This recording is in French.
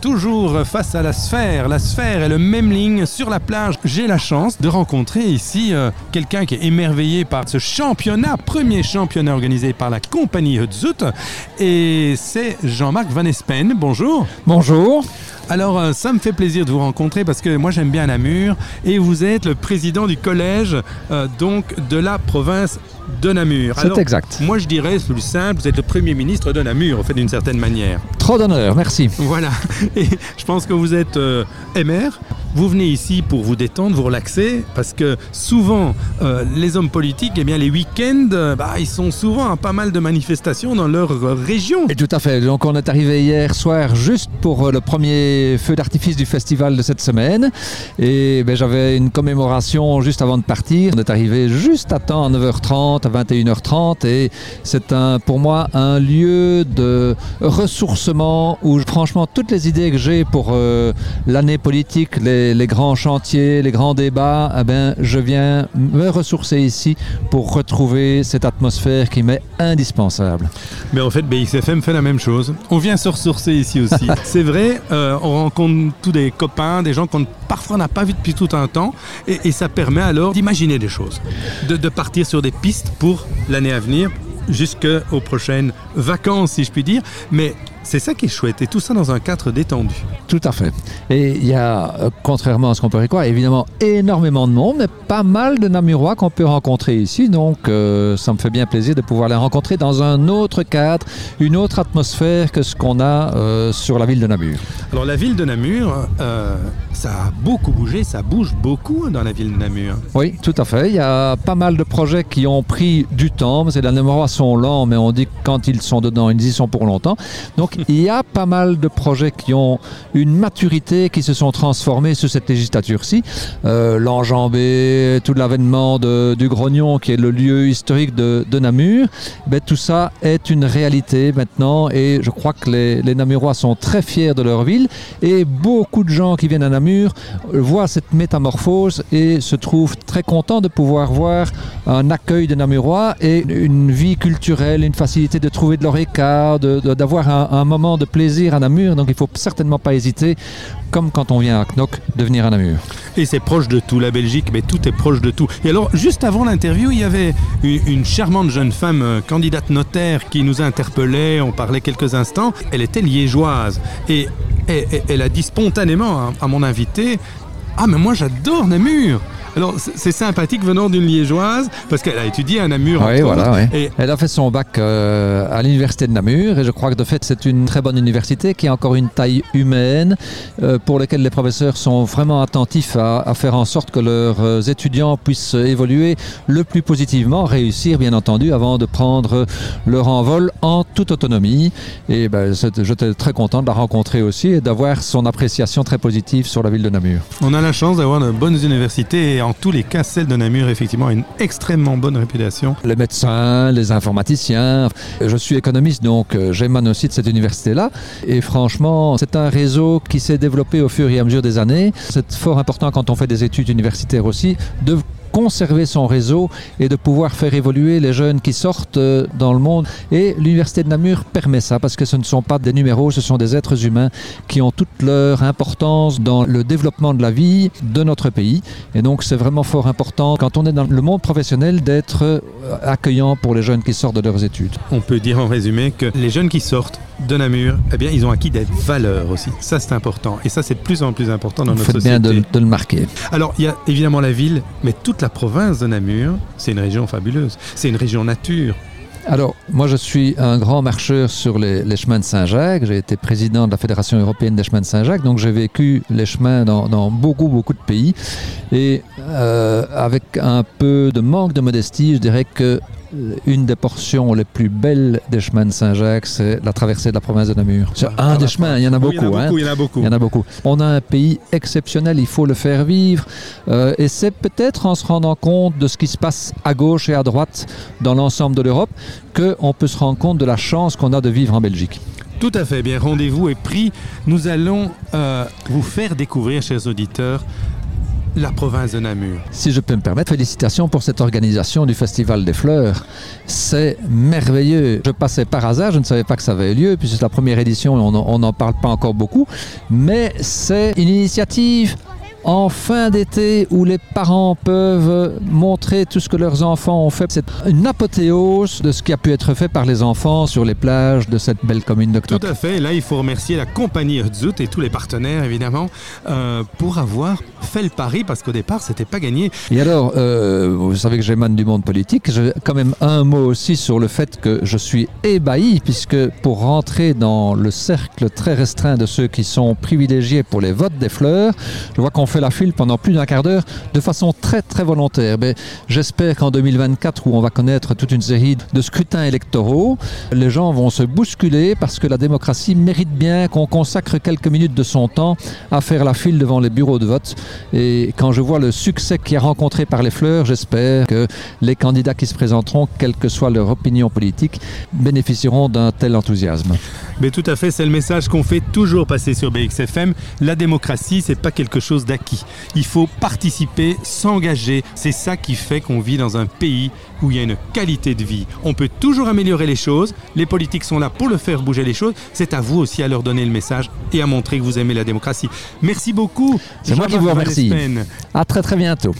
Toujours face à la sphère, la sphère et le Memling sur la plage. J'ai la chance de rencontrer ici euh, quelqu'un qui est émerveillé par ce championnat, premier championnat organisé par la compagnie Hutzut. Et c'est Jean-Marc Van Espen. Bonjour. Bonjour. Alors, euh, ça me fait plaisir de vous rencontrer parce que moi j'aime bien Namur et vous êtes le président du collège euh, donc de la province de Namur. C'est exact. Moi je dirais, c'est plus simple, vous êtes le premier ministre de Namur, en fait, d'une certaine manière. Trop d'honneur, merci. Voilà. Et je pense que vous êtes euh, MR. Vous venez ici pour vous détendre, vous relaxer, parce que souvent, euh, les hommes politiques, eh bien, les week-ends, euh, bah, ils sont souvent à pas mal de manifestations dans leur euh, région. Et tout à fait. Donc on est arrivé hier soir juste pour le premier feu d'artifice du festival de cette semaine. Et ben, j'avais une commémoration juste avant de partir. On est arrivé juste à temps à 9h30, à 21h30. Et c'est un, pour moi un lieu de ressourcement où franchement toutes les idées que j'ai pour euh, l'année politique, les, les grands chantiers, les grands débats, eh ben, je viens me ressourcer ici pour retrouver cette atmosphère qui m'est indispensable. Mais en fait, BXFM fait la même chose. On vient se ressourcer ici aussi. C'est vrai, euh, on rencontre tous des copains, des gens qu'on parfois n'a pas vu depuis tout un temps. Et, et ça permet alors d'imaginer des choses, de, de partir sur des pistes pour l'année à venir jusqu'aux prochaines vacances, si je puis dire. Mais c'est ça qui est chouette, et tout ça dans un cadre détendu. Tout à fait. Et il y a, euh, contrairement à ce qu'on peut croire, évidemment énormément de monde, mais pas mal de Namurois qu'on peut rencontrer ici. Donc, euh, ça me fait bien plaisir de pouvoir les rencontrer dans un autre cadre, une autre atmosphère que ce qu'on a euh, sur la ville de Namur. Alors la ville de Namur, ça a beaucoup bougé, ça bouge beaucoup dans la ville de Namur. Oui, tout à fait. Il y a pas mal de projets qui ont pris du temps. Les Namurois sont lents, mais on dit que quand ils sont dedans, ils y sont pour longtemps. Donc, il y a pas mal de projets qui ont une maturité, qui se sont transformés sur cette législature-ci. Euh, L'enjambé, tout l'avènement du Grognon, qui est le lieu historique de, Namur, tout ça est une réalité maintenant et je crois que les, Namurois sont très fiers de leur ville et beaucoup de gens qui viennent à Namur voient cette métamorphose et se trouvent très contents de pouvoir voir un accueil de Namurois et une vie culturelle, une facilité de trouver de leur écart, d'avoir un moment de plaisir à Namur. Donc il faut certainement pas hésiter, comme quand on vient à Knock, de venir à Namur. Et c'est proche de tout, la Belgique, mais tout est proche de tout. Et alors, juste avant l'interview, il y avait une, charmante jeune femme, euh, candidate notaire, qui nous interpellait, on parlait quelques instants. Elle était liégeoise. Et, elle a dit spontanément à mon invité, ah mais moi j'adore Namur alors c'est sympathique venant d'une liégeoise parce qu'elle a étudié à Namur. Oui, entre voilà, autres. oui. Et Elle a fait son bac euh, à l'université de Namur et je crois que de fait c'est une très bonne université qui a encore une taille humaine euh, pour laquelle les professeurs sont vraiment attentifs à, à faire en sorte que leurs euh, étudiants puissent évoluer le plus positivement, réussir bien entendu avant de prendre leur envol en toute autonomie. Et ben, j'étais très content de la rencontrer aussi et d'avoir son appréciation très positive sur la ville de Namur. on a la chance d'avoir de bonnes universités et en tous les cas celle de Namur effectivement a une extrêmement bonne réputation. les médecins, les informaticiens. Je suis économiste, donc j'émane aussi de cette université-là. Et franchement, c'est un réseau qui s'est développé au fur et à mesure des années. C'est fort important quand on fait des études universitaires aussi conserver son réseau et de pouvoir faire évoluer les jeunes qui sortent euh, dans le monde. Et l'Université de Namur permet ça parce que ce ne sont pas des numéros, ce sont des êtres humains qui ont toute leur importance dans le développement de la vie de notre pays. Et donc c'est vraiment fort important quand on est dans le monde professionnel d'être euh, accueillant pour les jeunes qui sortent de leurs études. On peut dire en résumé que les jeunes qui sortent de Namur, eh bien, ils ont acquis des valeurs aussi. Ça, c'est important. Et ça, c'est de plus en plus important dans Vous notre faites société. bien de, de le marquer. Alors, il y a évidemment la ville, mais toute la province de Namur, c'est une région fabuleuse. C'est une région nature. Alors, moi, je suis un grand marcheur sur les, les chemins de Saint-Jacques. J'ai été président de la Fédération européenne des chemins de Saint-Jacques, donc j'ai vécu les chemins dans, dans beaucoup, beaucoup de pays. Et euh, avec un peu de manque de modestie, je dirais que euh, une des portions les plus belles des chemins de Saint-Jacques, c'est la traversée de la province de Namur. C'est Ah, un des chemins, il y en a beaucoup. hein. il y en a beaucoup. Il y en a beaucoup. On a un pays exceptionnel, il faut le faire vivre. Euh, et c'est peut-être en se rendant compte de ce qui se passe à gauche et à droite dans l'ensemble de l'Europe qu'on peut se rendre compte de la chance qu'on a de vivre en Belgique. Tout à fait. Bien, rendez-vous est pris. Nous allons euh, vous faire découvrir, chers auditeurs, la province de Namur. Si je peux me permettre, félicitations pour cette organisation du Festival des Fleurs. C'est merveilleux. Je passais par hasard, je ne savais pas que ça avait lieu, puisque c'est la première édition on n'en parle pas encore beaucoup. Mais c'est une initiative en fin d'été où les parents peuvent montrer tout ce que leurs enfants ont fait. C'est une apothéose de ce qui a pu être fait par les enfants sur les plages de cette belle commune de Tout à fait. Là, il faut remercier la compagnie Herzut et tous les partenaires, évidemment, euh, pour avoir fait le pari parce qu'au départ, c'était pas gagné. Et alors, euh, vous savez que j'émane du monde politique. J'ai quand même un mot aussi sur le fait que je suis ébahi puisque pour rentrer dans le cercle très restreint de ceux qui sont privilégiés pour les votes des fleurs, je vois qu'on fait la file pendant plus d'un quart d'heure de façon très très volontaire. Mais j'espère qu'en 2024, où on va connaître toute une série de scrutins électoraux, les gens vont se bousculer parce que la démocratie mérite bien qu'on consacre quelques minutes de son temps à faire la file devant les bureaux de vote. Et quand je vois le succès qui est rencontré par les fleurs, j'espère que les candidats qui se présenteront, quelle que soit leur opinion politique, bénéficieront d'un tel enthousiasme. Mais tout à fait, c'est le message qu'on fait toujours passer sur BXFM. La démocratie, c'est pas quelque chose d'acquis. Il faut participer, s'engager. C'est ça qui fait qu'on vit dans un pays où il y a une qualité de vie. On peut toujours améliorer les choses. Les politiques sont là pour le faire bouger les choses. C'est à vous aussi à leur donner le message et à montrer que vous aimez la démocratie. Merci beaucoup. C'est moi qui vous remercie. À très très bientôt.